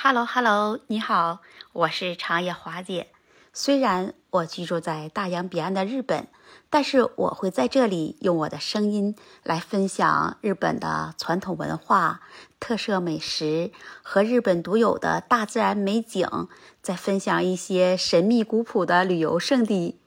Hello Hello，你好，我是长野华姐。虽然我居住在大洋彼岸的日本，但是我会在这里用我的声音来分享日本的传统文化、特色美食和日本独有的大自然美景，再分享一些神秘古朴的旅游胜地。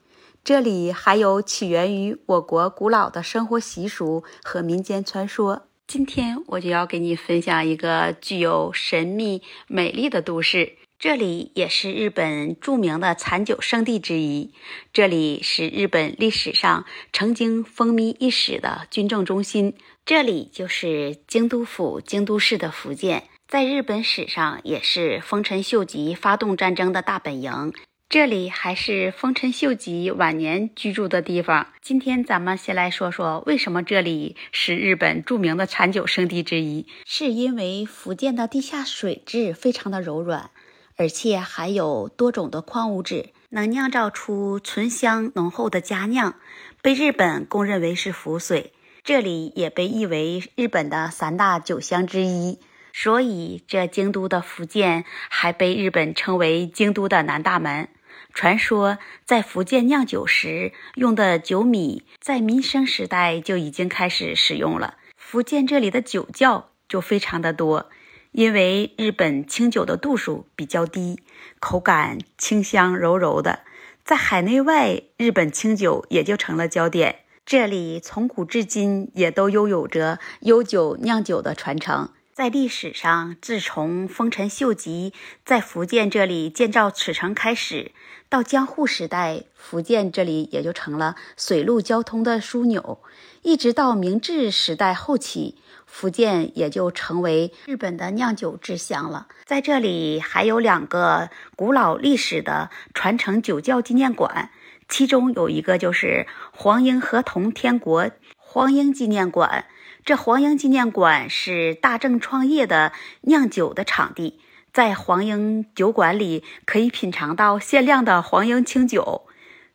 这里还有起源于我国古老的生活习俗和民间传说。今天我就要给你分享一个具有神秘美丽的都市，这里也是日本著名的产酒圣地之一。这里是日本历史上曾经风靡一时的军政中心，这里就是京都府京都市的福建，在日本史上也是丰臣秀吉发动战争的大本营。这里还是丰臣秀吉晚年居住的地方。今天咱们先来说说为什么这里是日本著名的产酒圣地之一，是因为福建的地下水质非常的柔软，而且含有多种的矿物质，能酿造出醇香浓厚的佳酿，被日本公认为是福水。这里也被誉为日本的三大酒乡之一。所以，这京都的福建还被日本称为京都的南大门。传说在福建酿酒时用的酒米，在民生时代就已经开始使用了。福建这里的酒窖就非常的多，因为日本清酒的度数比较低，口感清香柔柔的，在海内外日本清酒也就成了焦点。这里从古至今也都拥有着悠久酿酒的传承。在历史上，自从丰臣秀吉在福建这里建造此城开始，到江户时代，福建这里也就成了水陆交通的枢纽。一直到明治时代后期，福建也就成为日本的酿酒之乡了。在这里还有两个古老历史的传承酒窖纪念馆，其中有一个就是黄英和同天国黄英纪念馆。这黄英纪念馆是大正创业的酿酒的场地，在黄英酒馆里可以品尝到限量的黄英清酒，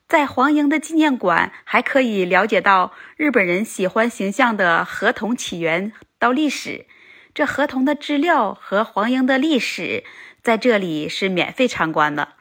在黄英的纪念馆还可以了解到日本人喜欢形象的合同起源到历史。这合同的资料和黄英的历史在这里是免费参观的，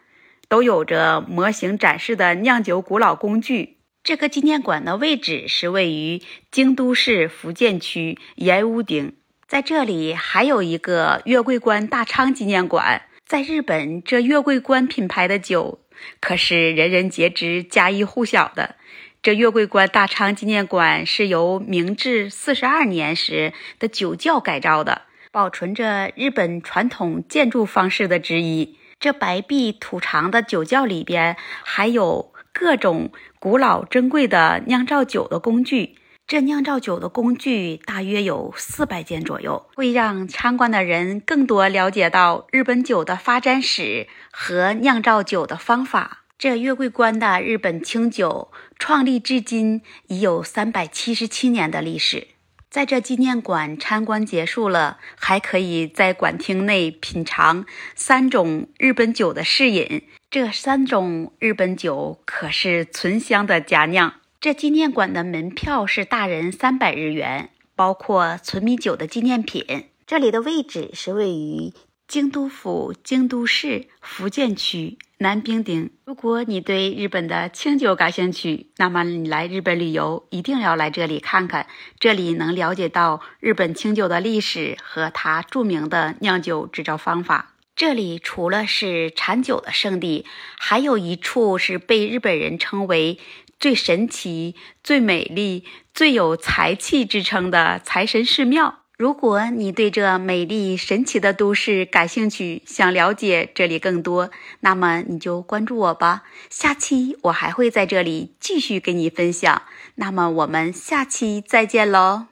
都有着模型展示的酿酒古老工具。这个纪念馆的位置是位于京都市福建区岩屋町，在这里还有一个月桂冠大昌纪念馆。在日本，这月桂冠品牌的酒可是人人皆知、家喻户晓的。这月桂冠大昌纪念馆是由明治四十二年时的酒窖改造的，保存着日本传统建筑方式的之一。这白壁土墙的酒窖里边还有。各种古老珍贵的酿造酒的工具，这酿造酒的工具大约有四百件左右，会让参观的人更多了解到日本酒的发展史和酿造酒的方法。这月桂冠的日本清酒创立至今已有三百七十七年的历史。在这纪念馆参观结束了，还可以在馆厅内品尝三种日本酒的试饮。这三种日本酒可是醇香的佳酿。这纪念馆的门票是大人三百日元，包括纯米酒的纪念品。这里的位置是位于京都府京都市福建区南冰町。如果你对日本的清酒感兴趣，那么你来日本旅游一定要来这里看看。这里能了解到日本清酒的历史和它著名的酿酒制造方法。这里除了是产酒的圣地，还有一处是被日本人称为最神奇、最美丽、最有财气之称的财神寺庙。如果你对这美丽神奇的都市感兴趣，想了解这里更多，那么你就关注我吧。下期我还会在这里继续给你分享。那么我们下期再见喽。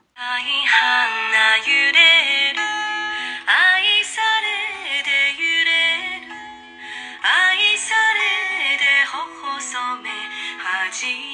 see